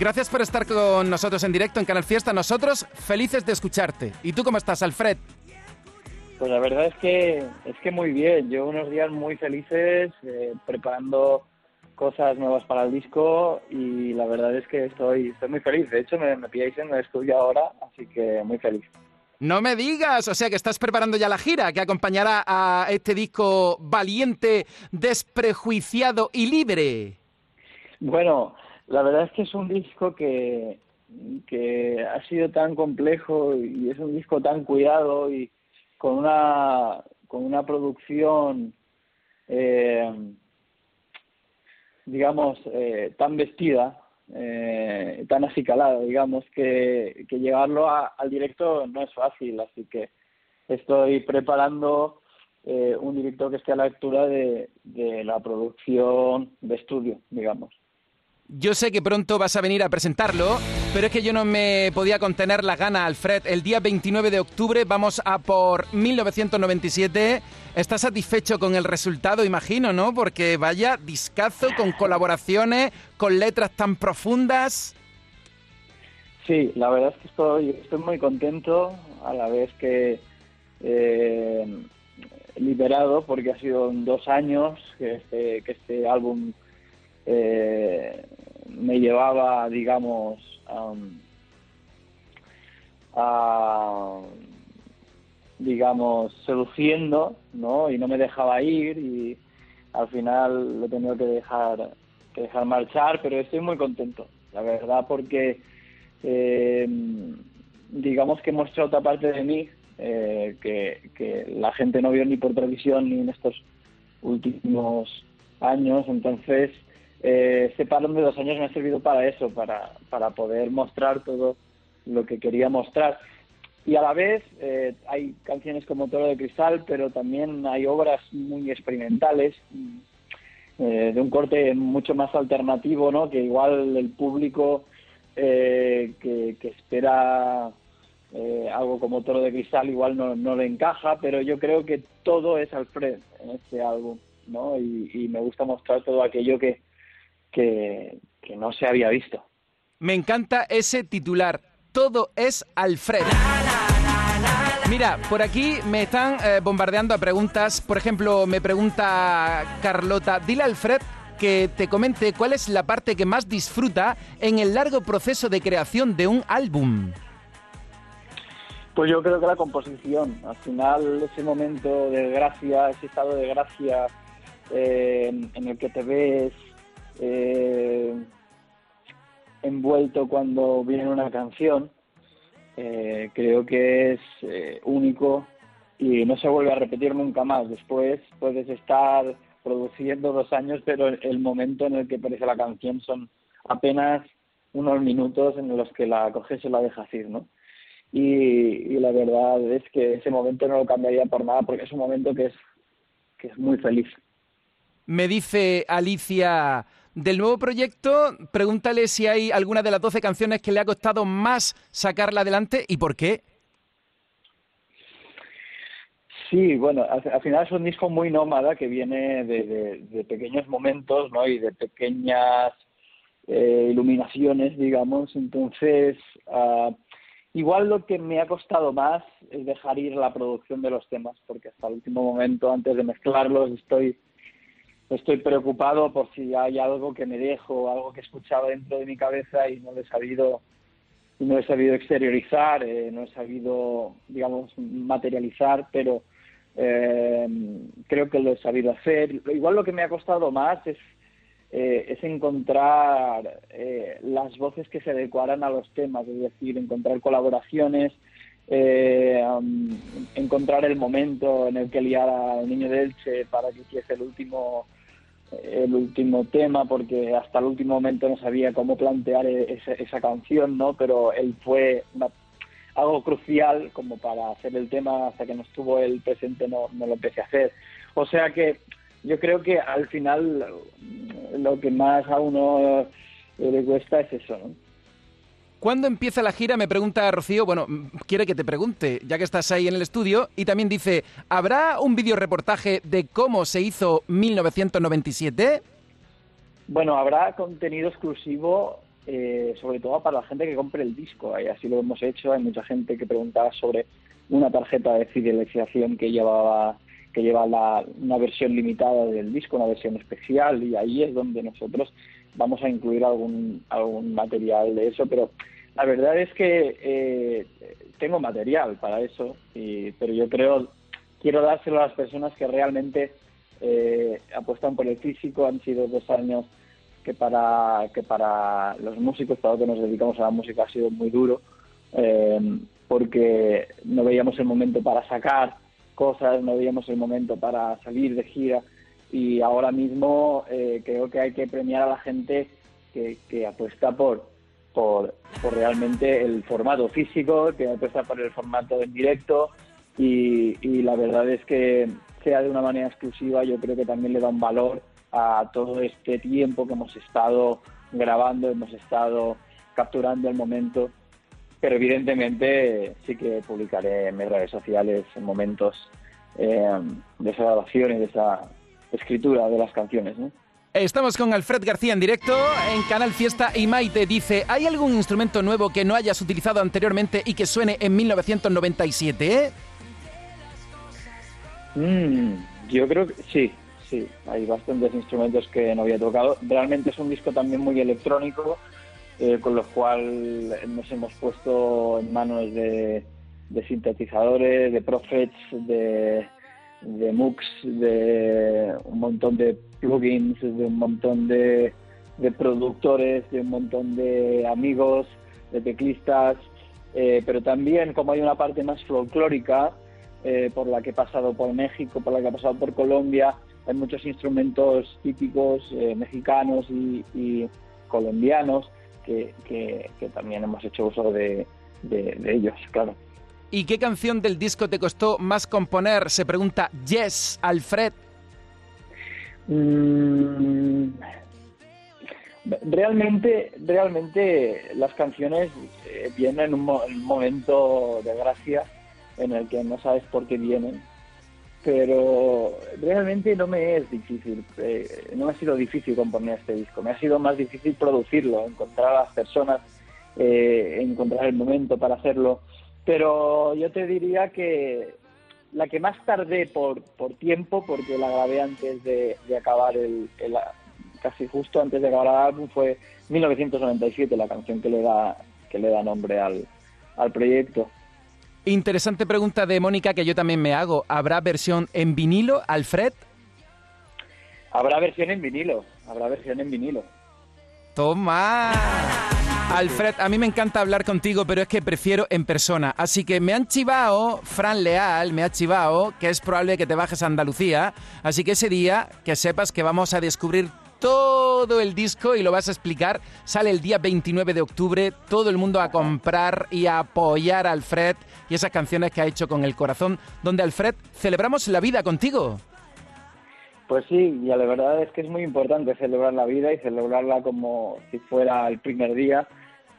Gracias por estar con nosotros en directo en Canal Fiesta. Nosotros felices de escucharte. ¿Y tú cómo estás, Alfred? Pues la verdad es que es que muy bien. Llevo unos días muy felices eh, preparando cosas nuevas para el disco y la verdad es que estoy, estoy muy feliz. De hecho, me, me pilláis en el estudio ahora, así que muy feliz. No me digas, o sea que estás preparando ya la gira que acompañará a este disco valiente, desprejuiciado y libre. Bueno, la verdad es que es un disco que, que ha sido tan complejo y es un disco tan cuidado y con una, con una producción, eh, digamos, eh, tan vestida, eh, tan acicalada, digamos, que, que llevarlo al directo no es fácil, así que estoy preparando eh, un directo que esté a la altura de, de la producción de estudio, digamos. Yo sé que pronto vas a venir a presentarlo, pero es que yo no me podía contener la gana, Alfred. El día 29 de octubre vamos a por 1997. ¿Estás satisfecho con el resultado, imagino, no? Porque vaya discazo con colaboraciones, con letras tan profundas. Sí, la verdad es que estoy, muy contento, a la vez que eh, liberado, porque ha sido dos años que este, este álbum eh, me llevaba, digamos, a, digamos, seduciendo, ¿no? Y no me dejaba ir y al final lo he tenido que dejar, que dejar marchar, pero estoy muy contento, la verdad, porque eh, digamos que mostrado otra parte de mí eh, que, que la gente no vio ni por televisión ni en estos últimos años, entonces eh, este parón de dos años me ha servido para eso, para, para poder mostrar todo lo que quería mostrar. Y a la vez eh, hay canciones como Toro de Cristal, pero también hay obras muy experimentales, eh, de un corte mucho más alternativo, ¿no? que igual el público eh, que, que, espera eh, algo como Toro de Cristal igual no, no le encaja, pero yo creo que todo es Alfred en este álbum. ¿no? Y, y me gusta mostrar todo aquello que, que, que no se había visto. Me encanta ese titular. Todo es Alfred. Mira, por aquí me están eh, bombardeando a preguntas. Por ejemplo, me pregunta Carlota, dile a Alfred que te comente cuál es la parte que más disfruta en el largo proceso de creación de un álbum. Pues yo creo que la composición, al final ese momento de gracia, ese estado de gracia eh, en el que te ves eh, envuelto cuando viene una canción, eh, creo que es eh, único y no se vuelve a repetir nunca más. Después puedes estar produciendo dos años, pero el momento en el que aparece la canción son apenas unos minutos en los que la coges y la dejas ir, ¿no? Y, y, la verdad es que ese momento no lo cambiaría por nada porque es un momento que es, que es muy feliz. Me dice Alicia del nuevo proyecto, pregúntale si hay alguna de las 12 canciones que le ha costado más sacarla adelante y por qué. Sí, bueno, al, al final es un disco muy nómada que viene de, de, de pequeños momentos, ¿no? Y de pequeñas eh, iluminaciones, digamos. Entonces, uh, igual lo que me ha costado más es dejar ir la producción de los temas, porque hasta el último momento, antes de mezclarlos, estoy estoy preocupado por si hay algo que me dejo, algo que he escuchado dentro de mi cabeza y no lo he sabido, no he sabido exteriorizar, eh, no he sabido, digamos, materializar, pero eh, creo que lo he sabido hacer. Igual lo que me ha costado más es, eh, es encontrar eh, las voces que se adecuaran a los temas, es decir, encontrar colaboraciones, eh, um, encontrar el momento en el que liar al niño de para que hiciese el último el último tema porque hasta el último momento no sabía cómo plantear esa, esa canción, ¿no? Pero él fue algo crucial como para hacer el tema hasta que no estuvo el presente no, no lo empecé a hacer. O sea que yo creo que al final lo que más a uno le cuesta es eso, ¿no? ¿Cuándo empieza la gira? Me pregunta Rocío. Bueno, quiere que te pregunte, ya que estás ahí en el estudio. Y también dice, ¿habrá un video reportaje de cómo se hizo 1997? Bueno, habrá contenido exclusivo eh, sobre todo para la gente que compre el disco. Así lo hemos hecho. Hay mucha gente que preguntaba sobre una tarjeta de fidelización que llevaba que lleva la, una versión limitada del disco, una versión especial, y ahí es donde nosotros vamos a incluir algún, algún material de eso, pero la verdad es que eh, tengo material para eso, y, pero yo creo, quiero dárselo a las personas que realmente eh, apuestan por el físico, han sido dos años que para, que para los músicos, para los que nos dedicamos a la música, ha sido muy duro, eh, porque no veíamos el momento para sacar cosas, no veíamos el momento para salir de gira y ahora mismo eh, creo que hay que premiar a la gente que, apuesta por, por, realmente el formato físico, que apuesta por el formato en directo y, y la verdad es que sea de una manera exclusiva yo creo que también le da un valor a todo este tiempo que hemos estado grabando, hemos estado capturando el momento. Pero evidentemente sí que publicaré en mis redes sociales momentos eh, de esa grabación y de esa escritura de las canciones. Estamos con Alfred García en directo en Canal Fiesta y Maite dice, ¿hay algún instrumento nuevo que no hayas utilizado anteriormente y que suene en 1997? Mm, yo creo que sí, sí, hay bastantes instrumentos que no había tocado. Realmente es un disco también muy electrónico, eh, con lo cual nos hemos puesto en manos de, sintetizadores, de Prophets, de, de MOOCs, de un montón de plugins, de un montón de, productores, de un montón de amigos, de teclistas, eh, pero también como hay una parte más folclórica, eh, por la que he pasado por México, por la que he pasado por Colombia, hay muchos instrumentos típicos mexicanos y colombianos que, también hemos hecho uso de, ellos, claro. ¿Y qué canción del disco te costó más componer? Se pregunta Yes, Alfred. Mm, realmente, realmente las canciones eh, vienen en un momento de gracia en el que no sabes por qué vienen pero realmente no me es difícil, eh, no me ha sido difícil componer este disco, me ha sido más difícil producirlo, encontrar a las personas, eh, encontrar el momento para hacerlo, pero yo te diría que la que más tardé por, por tiempo, porque la grabé antes de, acabar el, casi justo antes de acabar el álbum, fue 1997, la canción que le da, que le da nombre al, al proyecto. Interesante pregunta de Mónica que yo también me hago. ¿Habrá versión en vinilo, Alfred? Habrá versión en vinilo, habrá versión en vinilo. Toma. Alfred, a mí me encanta hablar contigo, pero es que prefiero en persona. Así que me han chivado, Fran Leal, me ha chivado, que es probable que te bajes a Andalucía. Así que ese día, que sepas que vamos a descubrir todo el disco y lo vas a explicar. Sale el día 29 de octubre, todo el mundo a comprar y a apoyar a Alfred y esas canciones que ha hecho con el corazón, donde Alfred celebramos la vida contigo. Pues sí, y la verdad es que es muy importante celebrar la vida y celebrarla como si fuera el primer día.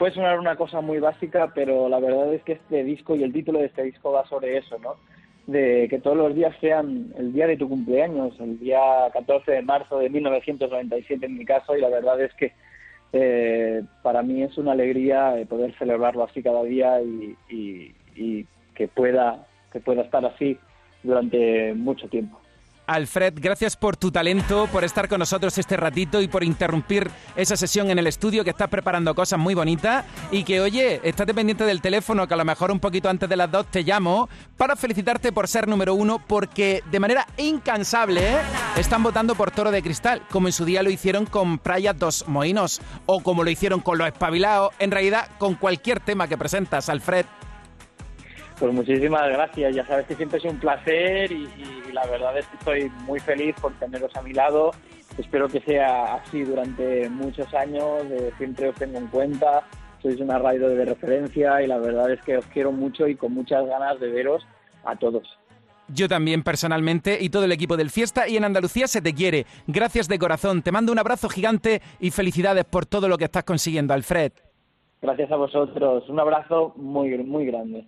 Puede sonar una cosa muy básica, pero la verdad es que este disco y el título de este disco va sobre eso, ¿no? de que todos los días sean el día de tu cumpleaños, el día 14 de marzo de 1997 en mi caso, y la verdad es que eh, para mí es una alegría eh, poder celebrarlo así cada día y, y que pueda que pueda estar así durante mucho tiempo. Alfred, gracias por tu talento, por estar con nosotros este ratito y por interrumpir esa sesión en el estudio que estás preparando cosas muy bonitas y que, oye, estás pendiente del teléfono que a lo mejor un poquito antes de las dos te llamo para felicitarte por ser número uno porque de manera incansable están votando por Toro de Cristal, como en su día lo hicieron con Praia dos Moinos o como lo hicieron con Los Espabilados, en realidad con cualquier tema que presentas, Alfred. Pues muchísimas gracias, ya sabes que siempre es un placer y, la verdad es que estoy muy feliz por teneros a mi lado. Espero que sea así durante muchos años, eh, siempre os tengo en cuenta, sois una radio de referencia y la verdad es que os quiero mucho y con muchas ganas de veros a todos. Yo también personalmente y todo el equipo del Fiesta y en Andalucía se te quiere. Gracias de corazón, te mando un abrazo gigante y felicidades por todo lo que estás consiguiendo, Alfred. Gracias a vosotros, un abrazo muy, muy grande.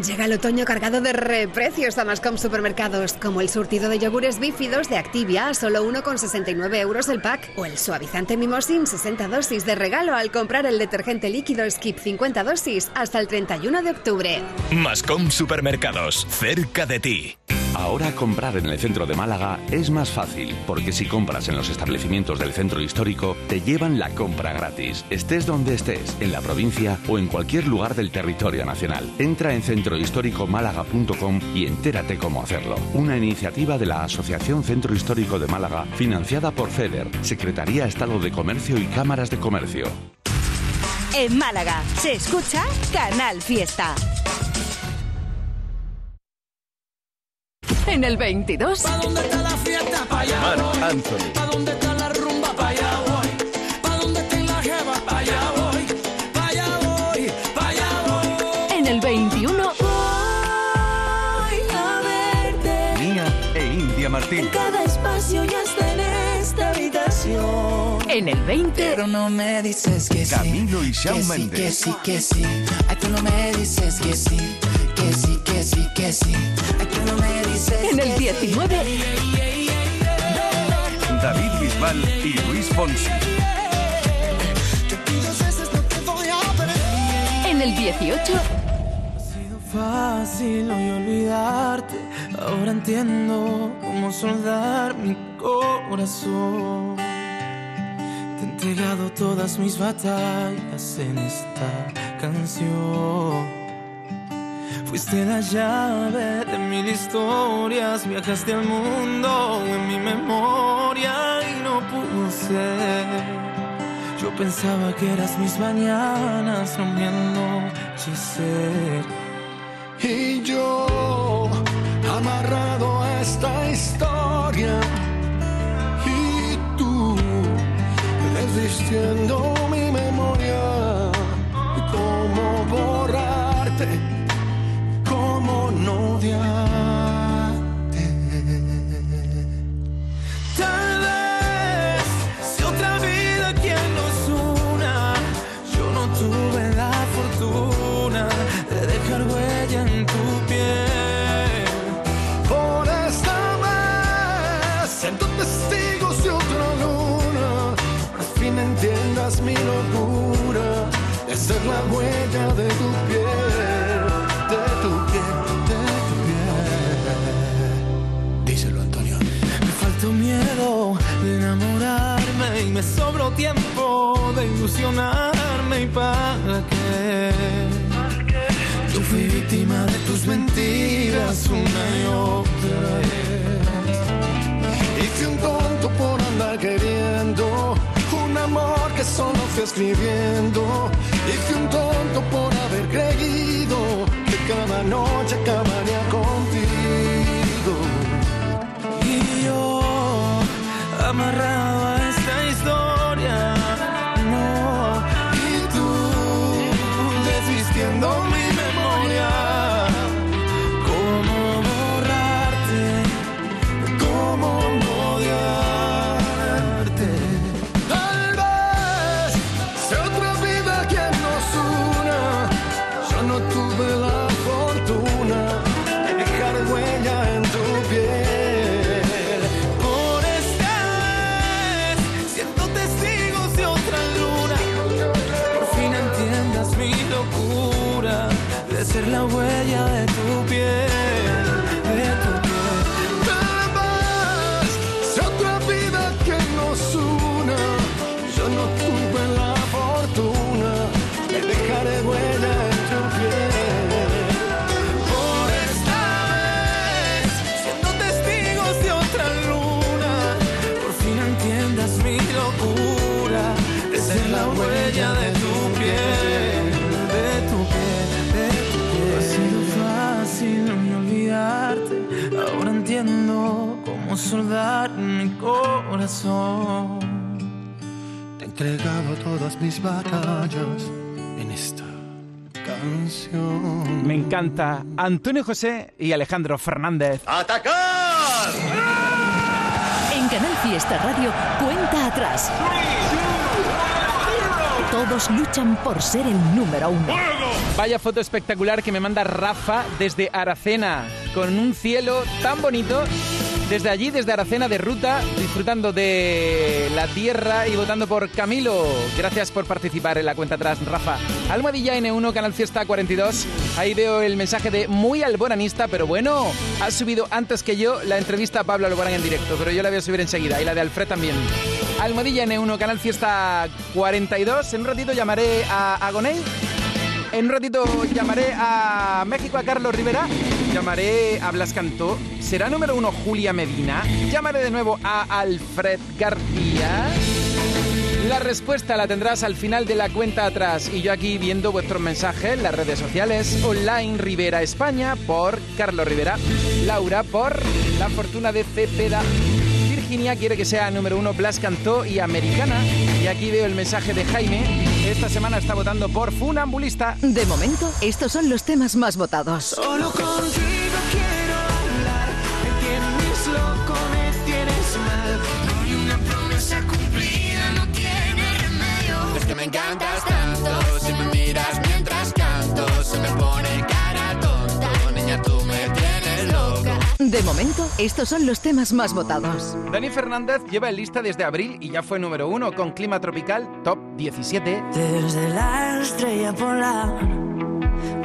Llega el otoño cargado de reprecios a Mascom Supermercados, como el surtido de yogures bífidos de Activia a solo 1,69 euros el pack, o el suavizante Mimosin 60 dosis de regalo al comprar el detergente líquido Skip 50 dosis hasta el 31 de octubre. Mascom Supermercados, cerca de ti. Ahora comprar en el centro de Málaga es más fácil, porque si compras en los establecimientos del centro histórico, te llevan la compra gratis, estés donde estés, en la provincia o en cualquier lugar del territorio nacional. Entra en centrohistóricomálaga.com y entérate cómo hacerlo. Una iniciativa de la Asociación Centro Histórico de Málaga, financiada por FEDER, Secretaría Estado de Comercio y Cámaras de Comercio. En Málaga se escucha Canal Fiesta. En el 22. ¿Pa dónde está la fiesta? Pa' allá voy. Anthony. ¿Pa dónde En cada espacio y hasta en esta habitación. En el 20. Pero no me dices que sí. Camilo y Shawn que sí, Mendes. que sí, que sí. Ay, tú no me dices que sí. Que sí, que sí, que sí. Ay, tú no me dices En el que sí. 19. David Bisbal y Luis Fonsi. En el 18. Fácil hoy olvidarte. Ahora entiendo cómo soldar mi corazón. Te he entregado todas mis batallas en esta canción. Fuiste la llave de mil historias, viajaste al mundo en mi memoria y no pudo ser. Yo pensaba que eras mis mañanas, no mi. Y yo, amarrado esta historia, y tú, desvistiendo mi memoria, cómo borrarte, cómo no odiarte. De ser la huella de tu piel, de tu piel, de tu piel. Díselo, Antonio. Me faltó miedo de enamorarme y me sobró tiempo de ilusionarme y para qué. Yo fui víctima de tus mentiras una y otra vez. Y fui un tonto por andar queriendo un amor que solo fui escribiendo. Y fui un tonto por haber creído que cada noche acabaría contigo. Y yo, amarrado Entiendo cómo soldar mi corazón. Te he entregado todas mis batallas en esta canción. Me encanta Antonio José y Alejandro Fernández. ¡Atacar! En Canal Fiesta Radio, cuenta atrás. Todos luchan por ser el número uno. Vaya foto espectacular que me manda Rafa desde Aracena, con un cielo tan bonito. Desde allí, desde Aracena de ruta, disfrutando de la tierra y votando por Camilo. Gracias por participar en la cuenta atrás, Rafa. Almohadilla N1, Canal Fiesta 42. Ahí veo el mensaje de muy alboranista, pero bueno, ha subido antes que yo la entrevista a Pablo Alborán en directo, pero yo la voy a subir enseguida y la de Alfred también. Almohadilla N1, Canal Fiesta 42. En un ratito llamaré a Agoney en un ratito llamaré a México a Carlos Rivera, llamaré a Blas Cantó, será número uno Julia Medina, llamaré de nuevo a Alfred García. La respuesta la tendrás al final de la cuenta atrás. Y yo aquí viendo vuestros mensajes en las redes sociales, online Rivera España por Carlos Rivera, Laura por La Fortuna de Cepeda. Virginia quiere que sea número uno Blas Cantó y Americana. Y aquí veo el mensaje de Jaime. Esta semana está votando por Funambulista. De momento, estos son los temas más votados. Solo contigo quiero hablar. Me tienes loco, me tienes mal. Con una promesa cumplida no tiene remedio. Es que me encantas tanto, si me miras mientras canto, se me pone De momento, estos son los temas más votados. Dani Fernández lleva en lista desde abril y ya fue número uno con Clima Tropical, top 17. Desde la estrella polar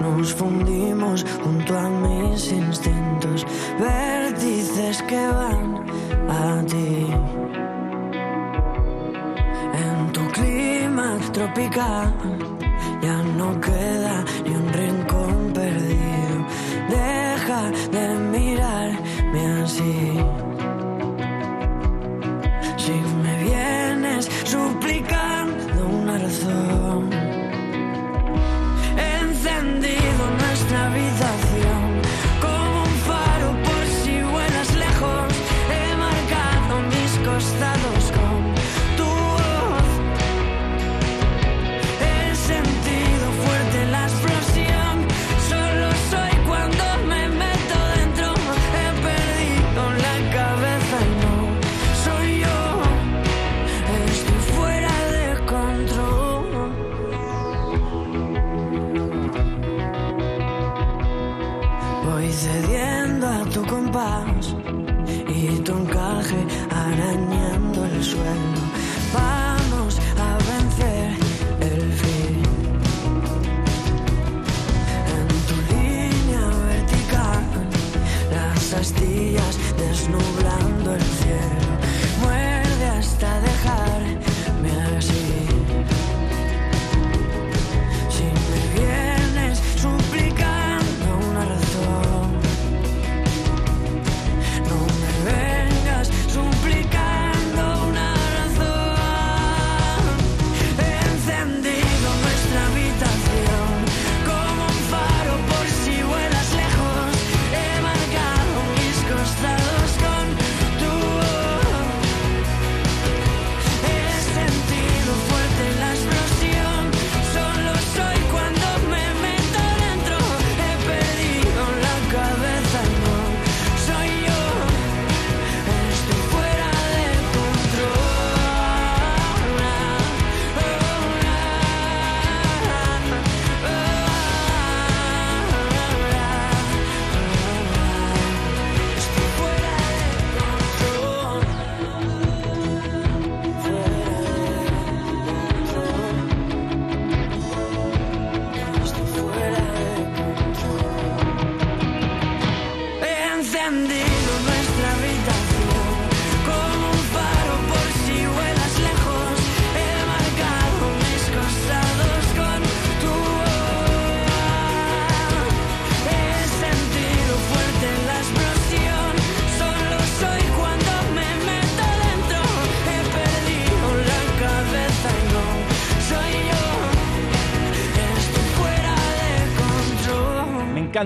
nos fundimos junto a mis instintos, vértices que van a ti. En tu clima tropical ya no queda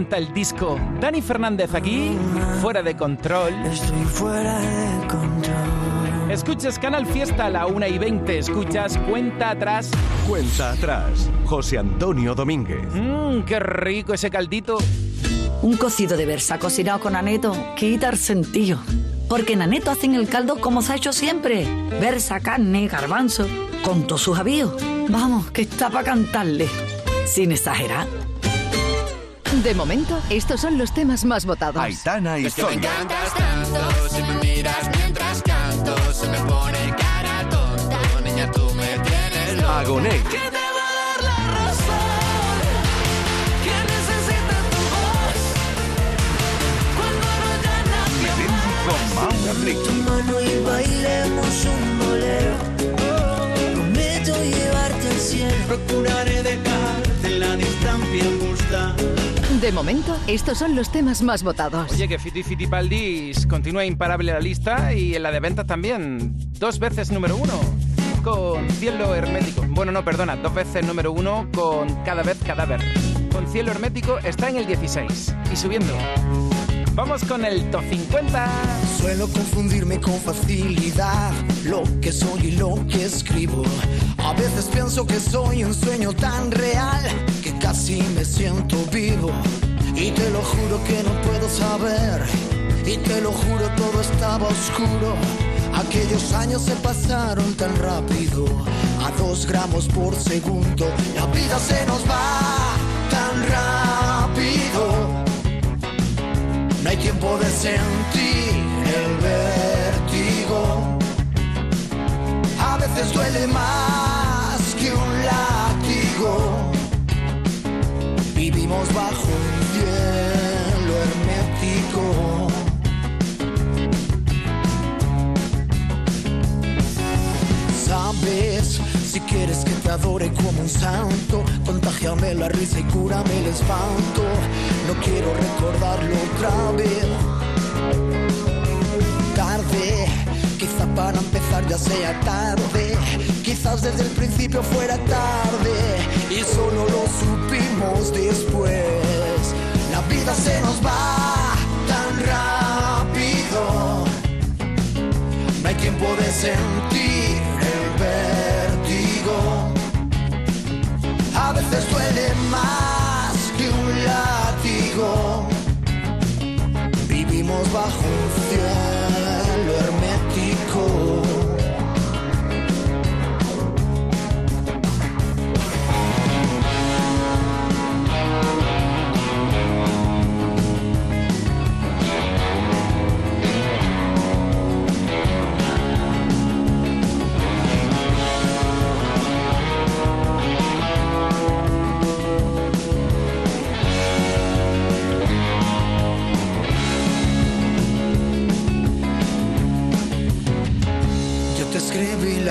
encanta el disco. Dani Fernández aquí, fuera de control. Estoy fuera de control. Escuchas Canal Fiesta a la 1 y 20. Escuchas Cuenta Atrás. Cuenta Atrás. José Antonio Domínguez. Mmm, qué rico ese caldito. Un cocido de versa cocinado con aneto quita el sentido. Porque en aneto hacen el caldo como se ha hecho siempre. Versa, carne, garbanzo, con todos sus avíos. Vamos, que está para cantarle. Sin exagerar. De momento, estos son los temas más votados. Aitana y Es que me encantas tanto, si me miras mientras canto, se me pone cara tonta. Niña, tú me tienes loco. Agoné. Que te va a dar la razón. Que necesita tu voz. Cuando no haya nadie Melendi con tu mano y bailemos un bolero. Prometo llevarte al cielo. Procuraré dejarte la distancia justa. De momento, estos son los temas más votados. Oye, que Fiti Fitipaldis continúa imparable la lista y en la de ventas también. Dos veces número uno con Cielo Hermético. Bueno, no, perdona, dos veces número uno con Cada vez Cadáver. Con Cielo Hermético está en el 16 y subiendo. Vamos con el top 50. Suelo confundirme con facilidad lo que soy y lo que escribo. A veces pienso que soy un sueño tan real casi me siento vivo. Y te lo juro que no puedo saber. Y te lo juro todo estaba oscuro. Aquellos años se pasaron tan rápido, a dos gramos por segundo. La vida se nos va tan rápido. No hay tiempo de sentir el vértigo. A veces duele más Bajo un cielo hermético. Sabes, si quieres que te adore como un santo, contagiame la risa y cúrame el espanto. No quiero recordarlo otra vez. Tarde, para empezar ya sea tarde. Quizás desde el principio fuera tarde y solo lo supimos después. La vida se nos va tan rápido. No hay tiempo de sentir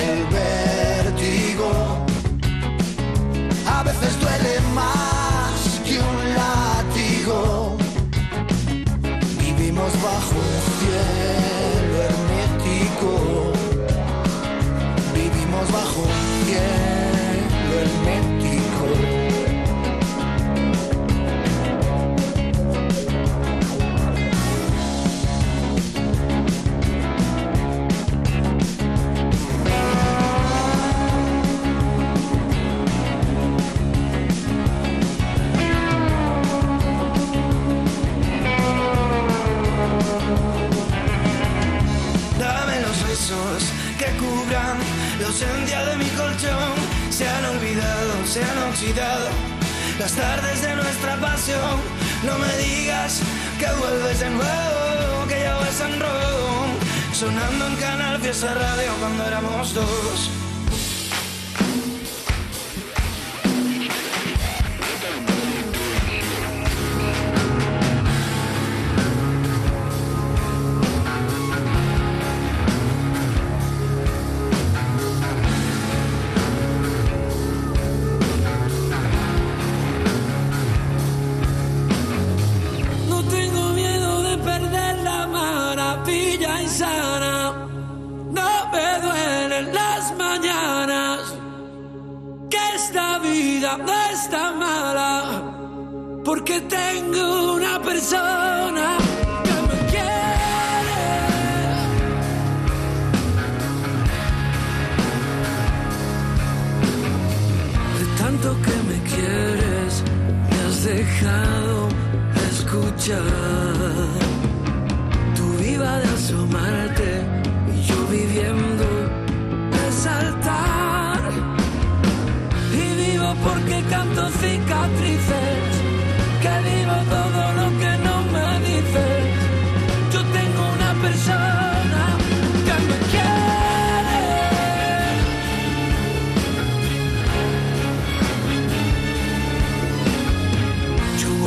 el vértigo. A veces duele más las tardes de nuestra pasión. No me digas que vuelves de nuevo, que ya vas en rojo. Sonando en Canal Fiesta Radio cuando éramos dos.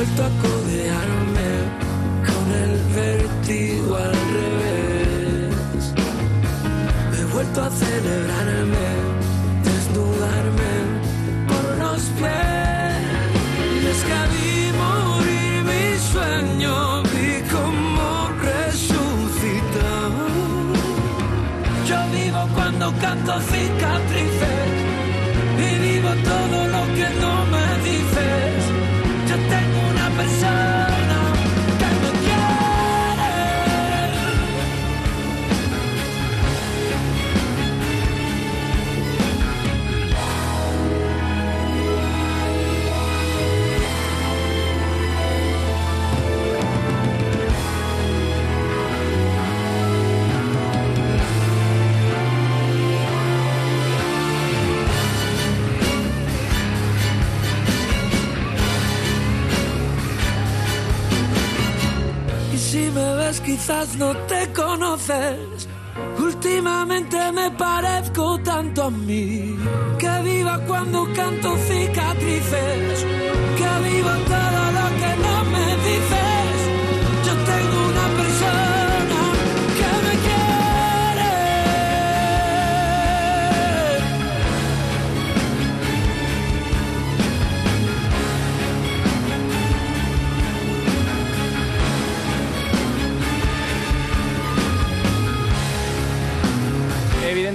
Vuelto a codearme con el vértigo al revés. He vuelto a celebrarme, desnudarme por los pies. Y es que vi morir mi sueño, vi como resucitar. Yo vivo cuando canto quizás no te conoces. Últimamente me parezco tanto a mí. Que viva cuando canto cicatrices.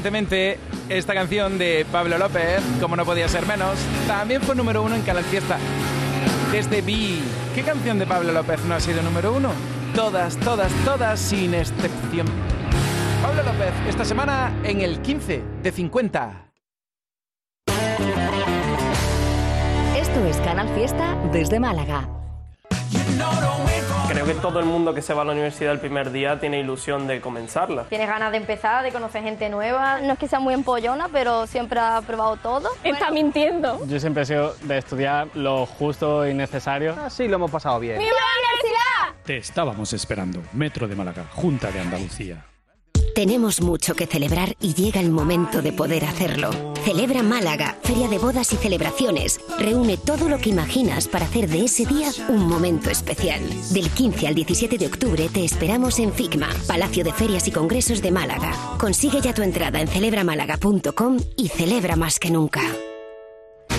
Evidentemente, esta canción de Pablo López, como no podía ser menos, también fue número uno en Canal Fiesta. Desde Vi, ¿qué canción de Pablo López no ha sido número uno? Todas, todas, todas, sin excepción. Pablo López, esta semana en el 15 de 50. Esto es Canal Fiesta desde Málaga. Creo que todo el mundo que se va a la universidad el primer día tiene ilusión de comenzarla. Tienes ganas de empezar, de conocer gente nueva. No es que sea muy empollona, pero siempre ha probado todo. Está mintiendo. Yo siempre he sido de estudiar lo justo y necesario. Sí, lo hemos pasado bien. ¡Viva la universidad! Te estábamos esperando. Metro de Málaga, Junta de Andalucía. Tenemos mucho que celebrar y llega el momento de poder hacerlo. Celebra Málaga, Feria de Bodas y Celebraciones. Reúne todo lo que imaginas para hacer de ese día un momento especial. Del 15 al 17 de octubre te esperamos en FICMA, Palacio de Ferias y Congresos de Málaga. Consigue ya tu entrada en celebramálaga.com y celebra más que nunca.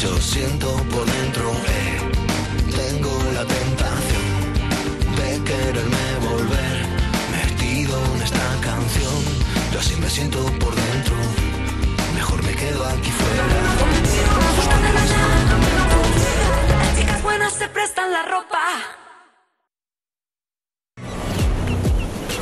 Yo siento por dentro, me siento por dentro, mejor me quedo aquí fuera. Las chicas buenas se prestan la ropa.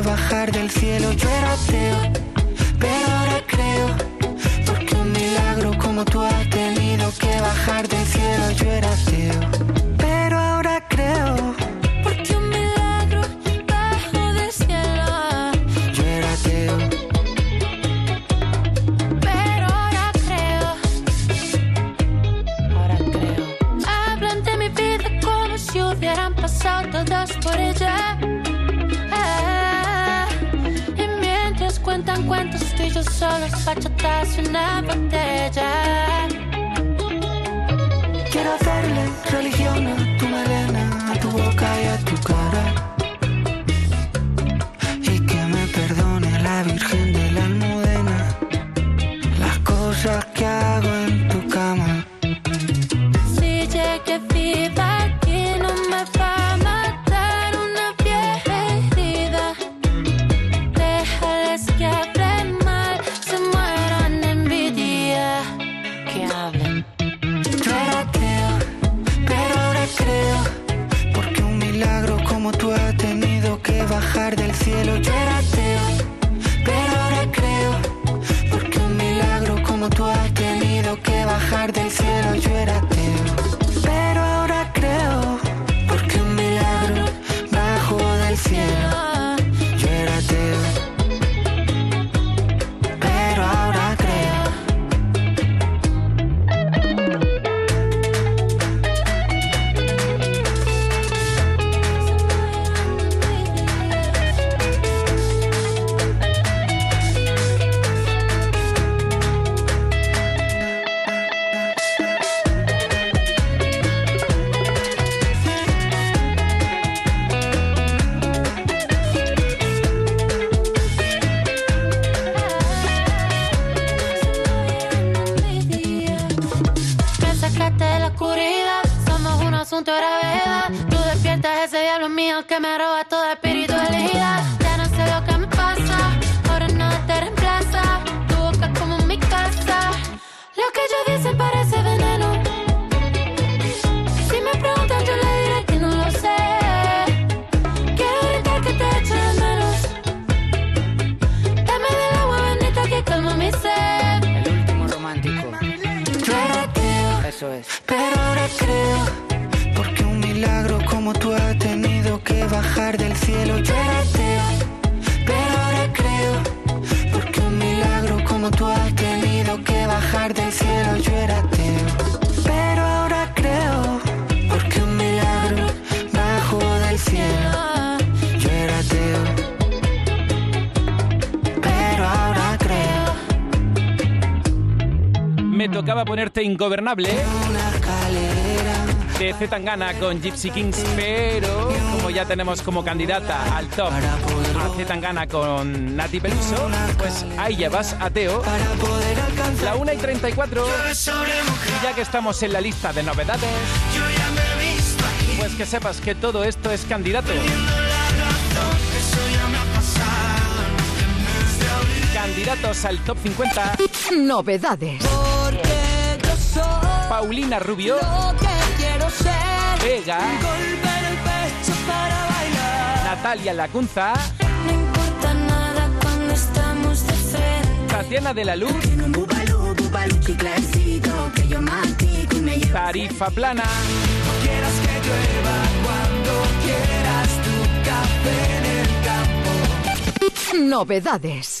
bajar del cielo. Yo era ateo, bajar del cielo. Yo era tocaba ponerte ingobernable de Z Tangana con Gypsy Kings, pero como ya tenemos como candidata al top a Z Tangana con Nati Peluso, pues ahí llevas a Teo. La 1 y 34, y ya que estamos en la lista de novedades, pues que sepas que todo esto es candidato. Candidatos al top 50. Novedades. Yo Paulina Rubio, lo que quiero ser. Vega, Golpear el pecho para bailar. Natalia Lacunza, No importa nada cuando estamos de frente. Tatiana de la Luz, Tarifa Plana, Quieras que llueva cuando quieras tu café en el campo. Novedades.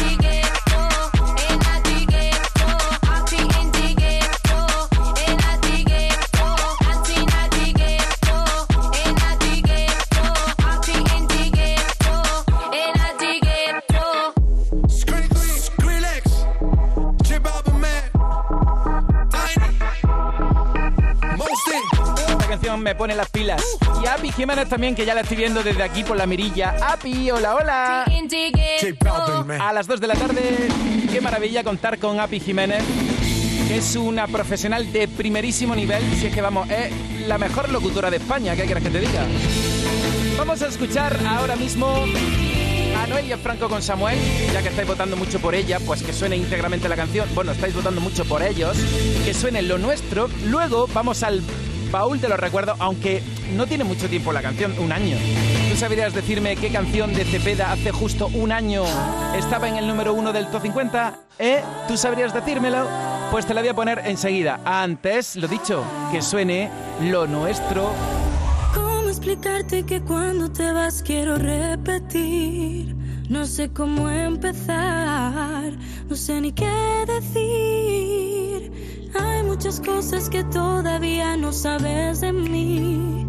Me pone las pilas. Y Api Jiménez también, que ya la estoy viendo desde aquí por la mirilla. Api, hola, hola. A las 2 de la tarde, qué maravilla contar con Api Jiménez, que es una profesional de primerísimo nivel. Si es que vamos, es la mejor locutora de España, ¿qué quieres que te diga? Vamos a escuchar ahora mismo a Noelia Franco con Samuel, ya que estáis votando mucho por ella, pues que suene íntegramente la canción. Bueno, estáis votando mucho por ellos, que suene lo nuestro. Luego vamos al baúl de los recuerdos, aunque no tiene mucho tiempo la canción, un año. ¿Tú sabrías decirme qué canción de Cepeda hace justo un año estaba en el número uno del top 50? ¿Eh? ¿Tú sabrías decírmelo? Pues te la voy a poner enseguida. Antes, lo dicho, que suene lo nuestro ¿Cómo explicarte que cuando te vas quiero repetir? No sé cómo empezar, no sé ni qué decir. Hay muchas cosas que todavía no sabes de mí.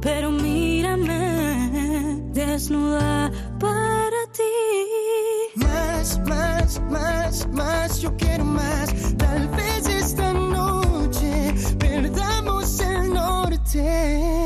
Pero mírame, desnuda para ti. Más, más, más, más, yo quiero más. Tal vez esta noche perdamos el norte.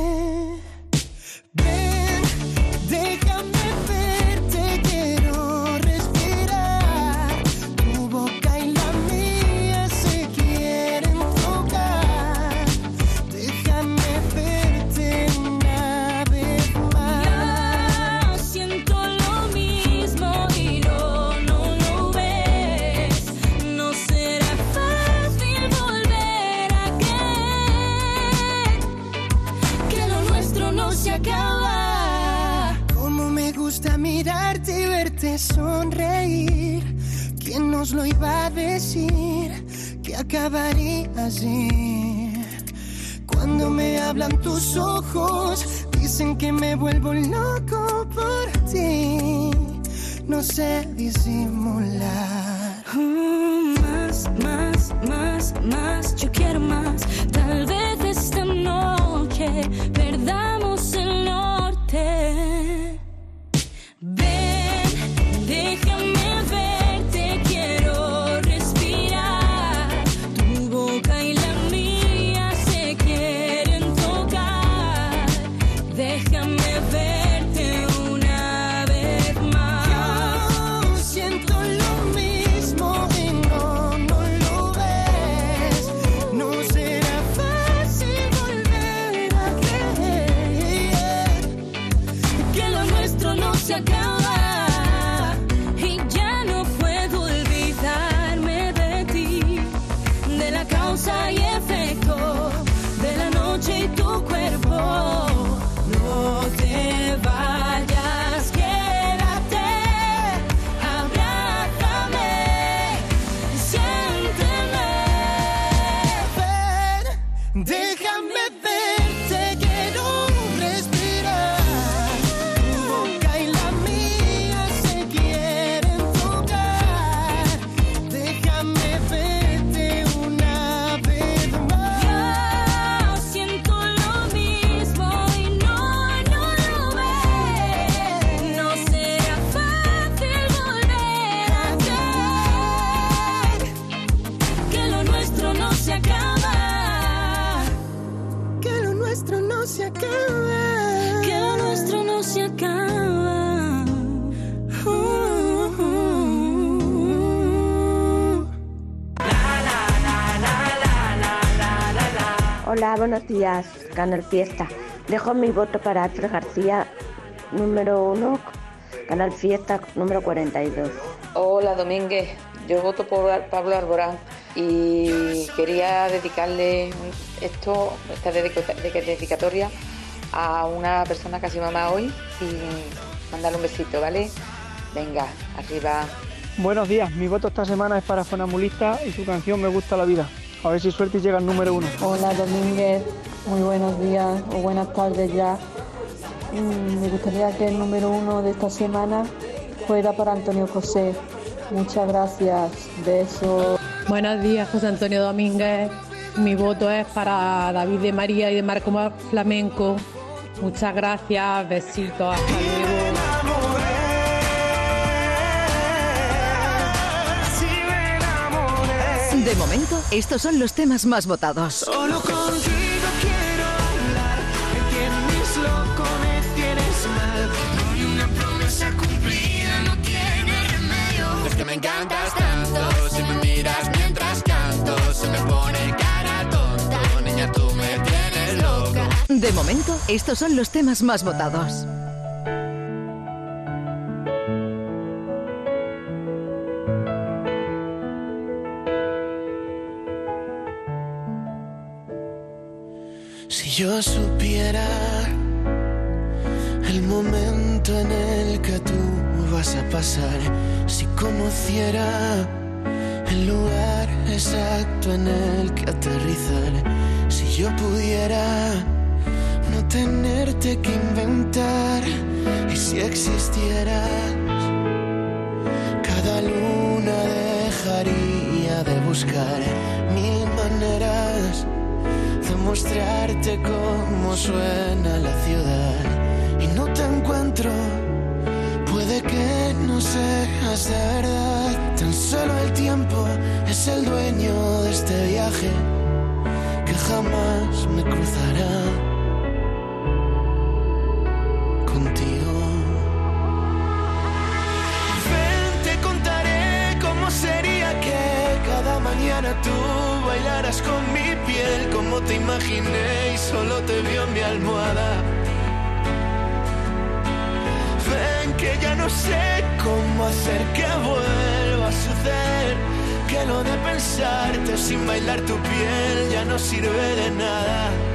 Sonreír. ¿Quién nos lo iba a decir? Que acabaría así. Cuando me hablan tus ojos, dicen que me vuelvo loco por ti. No sé disimular. Mm, más, más, más, más, yo quiero más. Tal vez esta noche perdamos el norte. Buenos días, Canal Fiesta. Dejo mi voto para Alfred García, número uno, Canal Fiesta, número 42. Hola Domínguez, yo voto por Pablo Alborán y quería dedicarle esto, esta dedica- de- dedicatoria a una persona que ha sido mamá hoy y mandarle un besito, ¿vale? Venga, arriba. Buenos días, mi voto esta semana es para Fonamulista y su canción Me gusta la vida. A ver si suerte y llega al número uno. Hola Domínguez, muy buenos días o buenas tardes ya. Mm, Me gustaría que el número uno de esta semana fuera para Antonio José. Muchas gracias, besos. Buenos días, José Antonio Domínguez. Mi voto es para David de María y de Marco Mar Flamenco. Muchas gracias, besitos, hasta luego. De momento, estos son los temas más votados. Solo contigo quiero hablar. Me tienes loco, me tienes mal. Hay una promesa cumplida, no tiene remedio. Es que me encantas tanto, si me miras mientras canto, se me pone cara tonta. Niña, tú me tienes loca. De momento, estos son los temas más votados. Yo supiera el momento en el que tú vas a pasar, si conociera el lugar exacto en el que aterrizar, si yo pudiera no tenerte que inventar. Y si existieras, cada luna dejaría de buscar mil maneras mostrarte cómo suena la ciudad y no te encuentro. Puede que no seas de verdad, tan solo el tiempo es el dueño de este viaje que jamás me cruzará contigo. Ven, te contaré cómo sería que cada mañana tú bailaras con mi piel, como te imaginé y solo te vio mi almohada. Ven, que ya no sé cómo hacer que vuelva a suceder, que lo de pensarte sin bailar tu piel ya no sirve de nada.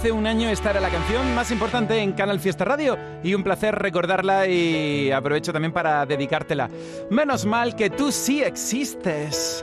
Hace un año esta la canción más importante en Canal Fiesta Radio y un placer recordarla y aprovecho también para dedicártela. Menos mal que tú sí existes.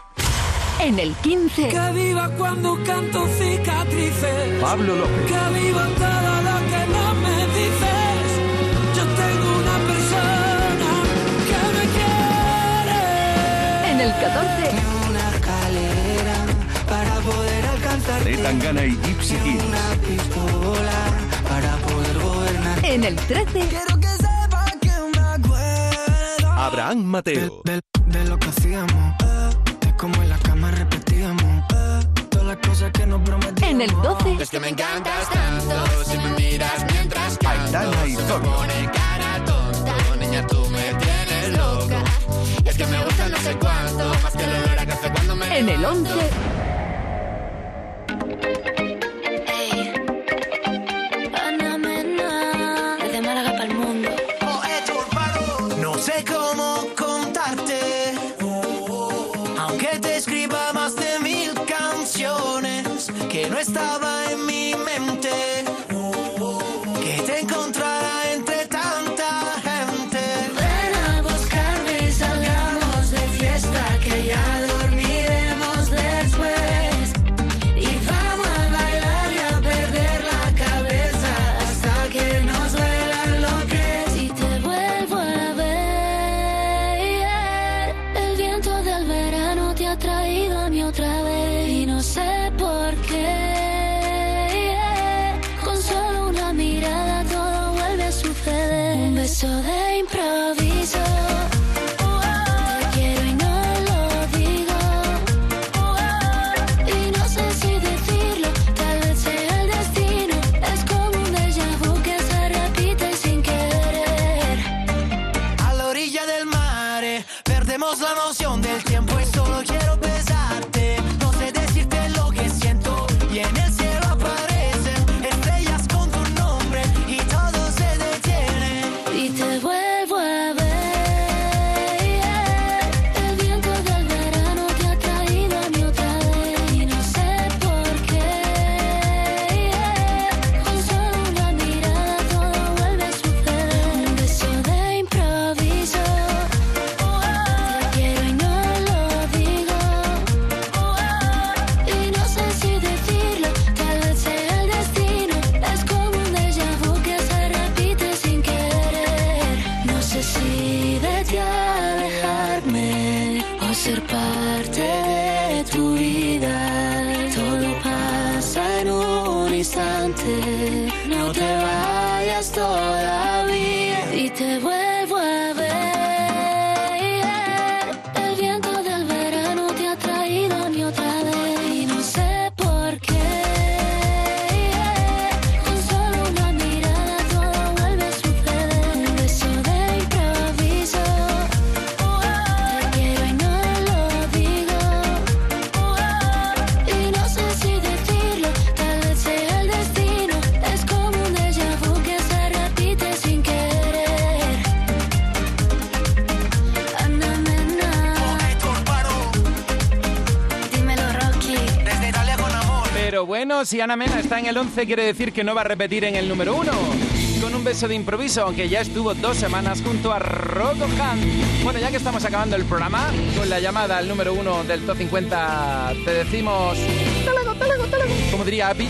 En el 15. Que viva cuando canto cicatrices. Pablo López. Que viva todo lo que no me dices. Yo tengo una persona que me quiere. En el 14. Una escalera para poder alcanzar. De Tangana y Gypsy Kings. Una pistola para poder gobernar. En el 13. Quiero que sepa que me acuerdo Abraham Mateo. de, de lo que hacíamos. De cómo en la cama repetíamos. Todas las cosas que nos prometíamos. En el 12. Es que me encantas tanto si me miras mientras canto. Aitana y Zorro. pone cara tonta, niña tú me tienes loca. Es que me gusta no sé cuánto, más que el olor a café cuando me En el 11. Que si Ana Mena está en el 11, quiere decir que no va a repetir en el número 1. Con un beso de improviso, aunque ya estuvo dos semanas junto a Rocco Hunt. Bueno, ya que estamos acabando el programa, con la llamada al número 1 del Top 50, te decimos... "Tálago, tálago, tálago", Como diría Api.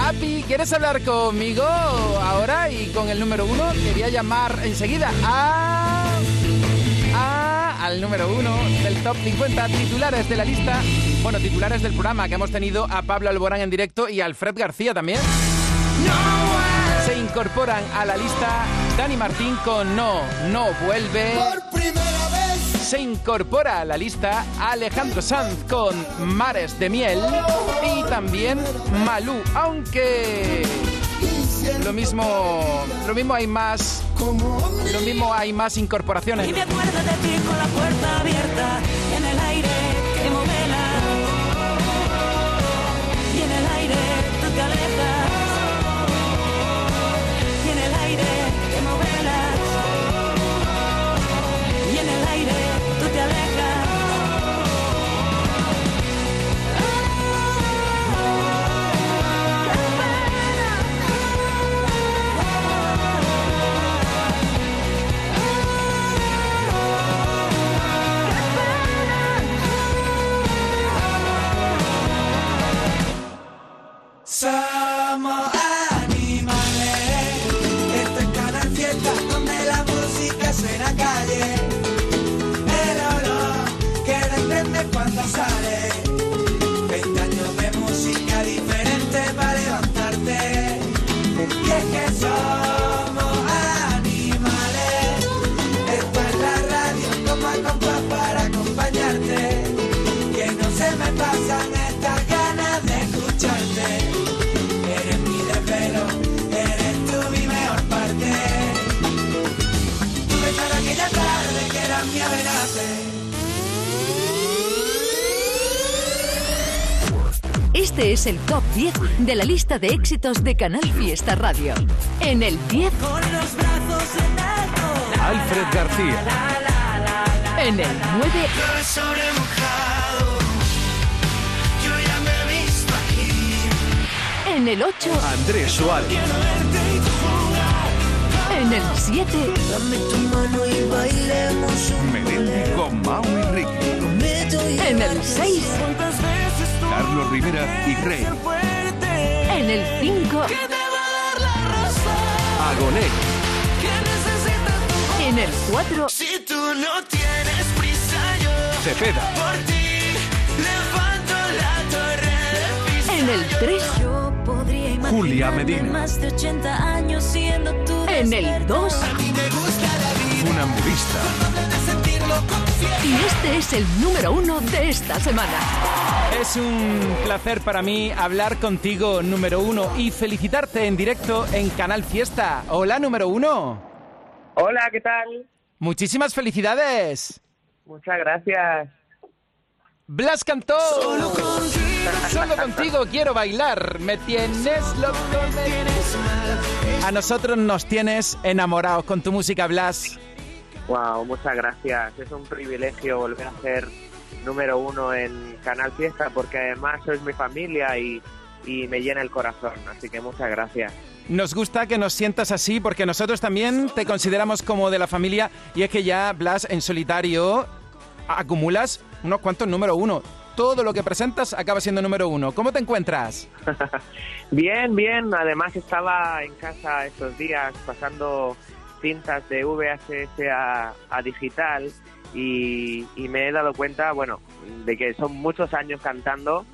Api, ¿quieres hablar conmigo ahora? Y con el número 1 quería llamar enseguida a... a- al número uno del top 50 titulares de la lista. Bueno, titulares del programa que hemos tenido a Pablo Alborán en directo y a Alfred García también. Se incorporan a la lista Dani Martín con No, no vuelve. primera vez. Se incorpora a la lista Alejandro Sanz con Mares de Miel y también Malú, aunque lo mismo, lo mismo hay más Lo mismo hay más incorporaciones. Y me acuerdo de ti con la puerta abierta en el aire Este es el top 10 de la lista de éxitos de Canal Fiesta Radio. En el 10, Con los brazos en alto. Alfred García. en el 9, Llueve sobre mojado, yo ya me he visto aquí. en el 8, Andrés Suárez. en el 7, Dame tu mano y bailemos un Melendi con Mau y Ricky. meto y en el 6, ¿Cuántas veces tú Carlos Rivera y Rey. en el 5, Que te va a dar la razón. Agoné. En el 4, Si tú no tienes prisa, yo Cepeda. por ti levanto la torre de Pisa. en el 3, Yo podría Julia Medina. más de 80 años siendo tú en el 2 A mí y este es el número 1 de esta semana. Es un placer para mí hablar contigo, número uno, y felicitarte en directo en Canal Fiesta. Hola, número uno. Hola, ¿qué tal? Muchísimas felicidades. Muchas gracias. Blas cantó. Solo contigo. quiero bailar. Me tienes loco, me tienes mal. A nosotros nos tienes enamorados con tu música, Blas. Wow, muchas gracias. Es un privilegio volver a ser número uno en Canal Fiesta porque además sois mi familia y, y me llena el corazón. Así que muchas gracias. Nos gusta que nos sientas así porque nosotros también te consideramos como de la familia y es que ya, Blas, en solitario acumulas unos cuantos número uno. Todo lo que presentas acaba siendo número uno. ¿Cómo te encuentras? Bien, bien. Además estaba en casa estos días pasando cintas de VHS a, a digital y, y me he dado cuenta, bueno, de que son muchos años cantando.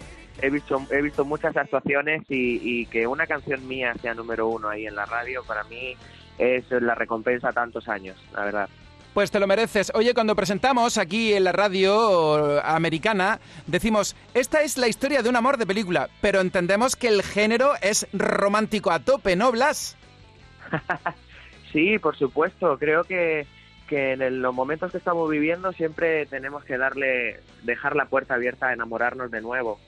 He visto, he visto muchas actuaciones y, y que una canción mía sea número uno ahí en la radio, para mí es la recompensa a tantos años, la verdad. Pues te lo mereces. Oye, cuando presentamos aquí en la radio americana, decimos, esta es la historia de un amor de película, pero entendemos que el género es romántico a tope, ¿no, Blas? Sí, por supuesto. Creo que, que en los momentos que estamos viviendo siempre tenemos que darle, dejar la puerta abierta a enamorarnos de nuevo.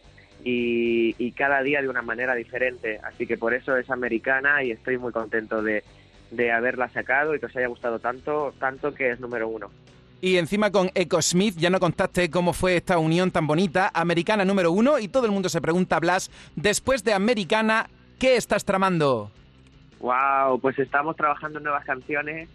Y, y cada día de una manera diferente. Así que por eso es americana y estoy muy contento de, de haberla sacado y que os haya gustado tanto, tanto que es número uno. Y encima con Echo Smith ya no contaste cómo fue esta unión tan bonita, americana número uno, y todo el mundo se pregunta, Blas, después de americana, ¿qué estás tramando? Wow, pues estamos trabajando en nuevas canciones.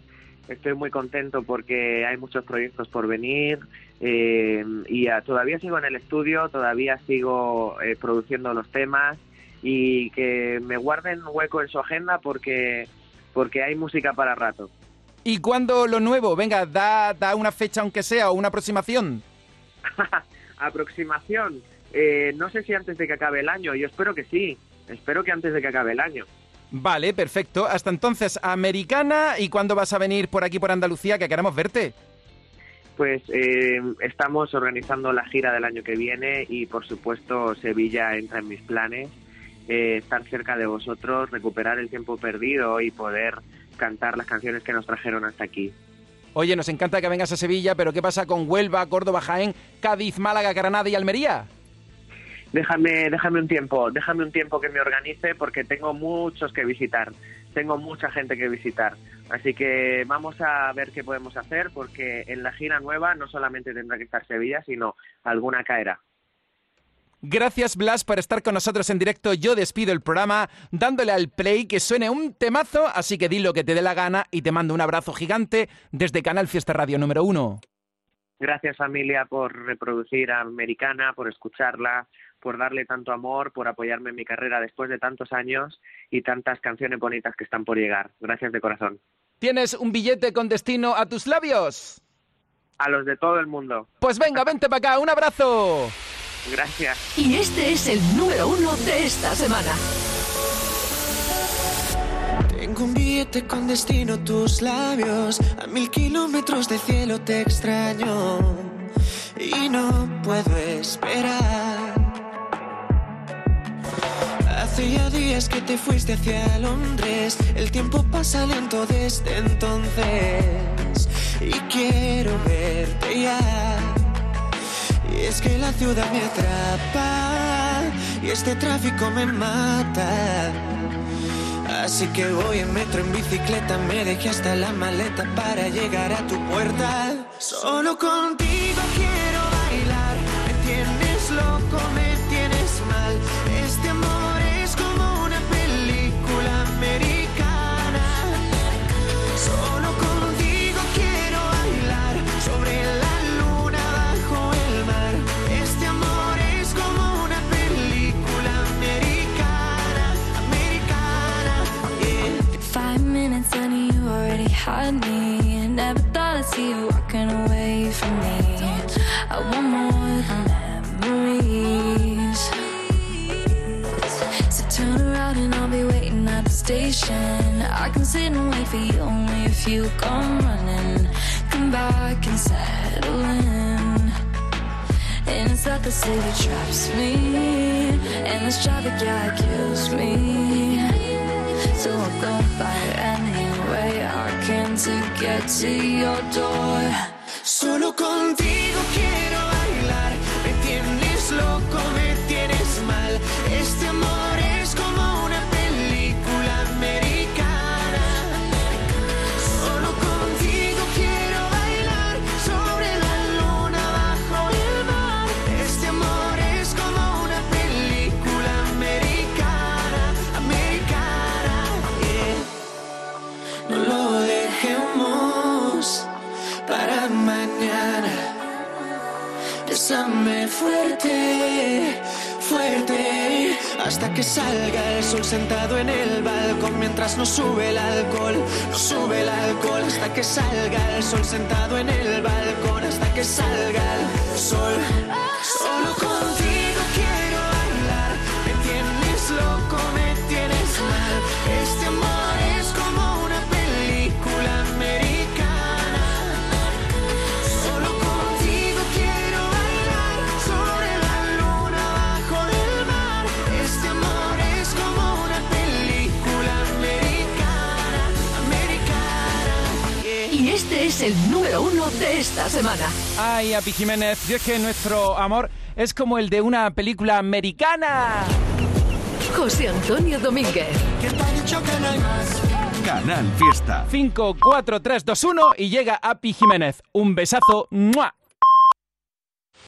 Estoy muy contento porque hay muchos proyectos por venir eh, y todavía sigo en el estudio, todavía sigo eh, produciendo los temas y que me guarden hueco en su agenda porque porque hay música para rato. ¿Y cuándo lo nuevo? Venga, da, da una fecha aunque sea o una aproximación. Aproximación, eh, no sé si antes de que acabe el año, yo espero que sí, espero que antes de que acabe el año. Vale, perfecto. Hasta entonces, americana, ¿y cuándo vas a venir por aquí, por Andalucía, que queremos verte? Pues eh, estamos organizando la gira del año que viene y por supuesto Sevilla entra en mis planes. Eh, estar cerca de vosotros, recuperar el tiempo perdido y poder cantar las canciones que nos trajeron hasta aquí. Oye, nos encanta que vengas a Sevilla, pero ¿qué pasa con Huelva, Córdoba, Jaén, Cádiz, Málaga, Granada y Almería? Déjame, déjame un tiempo, déjame un tiempo que me organice porque tengo muchos que visitar, tengo mucha gente que visitar. Así que vamos a ver qué podemos hacer porque en la gira nueva no solamente tendrá que estar Sevilla, sino alguna caerá. Gracias, Blas, por estar con nosotros en directo. Yo despido el programa dándole al play que suene un temazo, así que di lo que te dé la gana y te mando un abrazo gigante desde Canal Fiesta Radio número uno. Gracias familia por reproducir a Americana, por escucharla, por darle tanto amor, por apoyarme en mi carrera después de tantos años y tantas canciones bonitas que están por llegar. Gracias de corazón. ¿Tienes un billete con destino a tus labios? A los de todo el mundo. Pues venga, vente para acá, un abrazo. Gracias. Y este es el número uno de esta semana. Con destino tus labios. A mil kilómetros de cielo te extraño. Y no puedo esperar. Hace ya días que te fuiste hacia Londres. El tiempo pasa lento desde entonces. Y quiero verte ya. Y es que la ciudad me atrapa. Y este tráfico me mata. Así que voy en metro, en bicicleta, me dejé hasta la maleta para llegar a tu puerta. Solo contigo quiero bailar, me tienes loco, me tienes mal. Este amor had me. Never thought I'd see you walking away from me. I want more than memories. So turn around and I'll be waiting at the station. I can sit and wait for you only if you come running. Come back and settle in. And it's that the city traps me. And this traffic, yeah, kills me. So I'll go by any Solo contigo quiero bailar. Me tienes loco, me tienes mal. Este amor Bésame fuerte, fuerte, hasta que salga el sol sentado en el balcón mientras no sube el alcohol, no sube el alcohol, hasta que salga el sol sentado en el balcón, hasta que salga el sol. Solo contigo es el número uno de esta semana. Ay, Api Jiménez, yo es que nuestro amor es como el de una película americana. José Antonio Domínguez. Canal Fiesta. 5, 4, 3, 2, 1 y llega Api Jiménez. Un besazo. ¡Mua!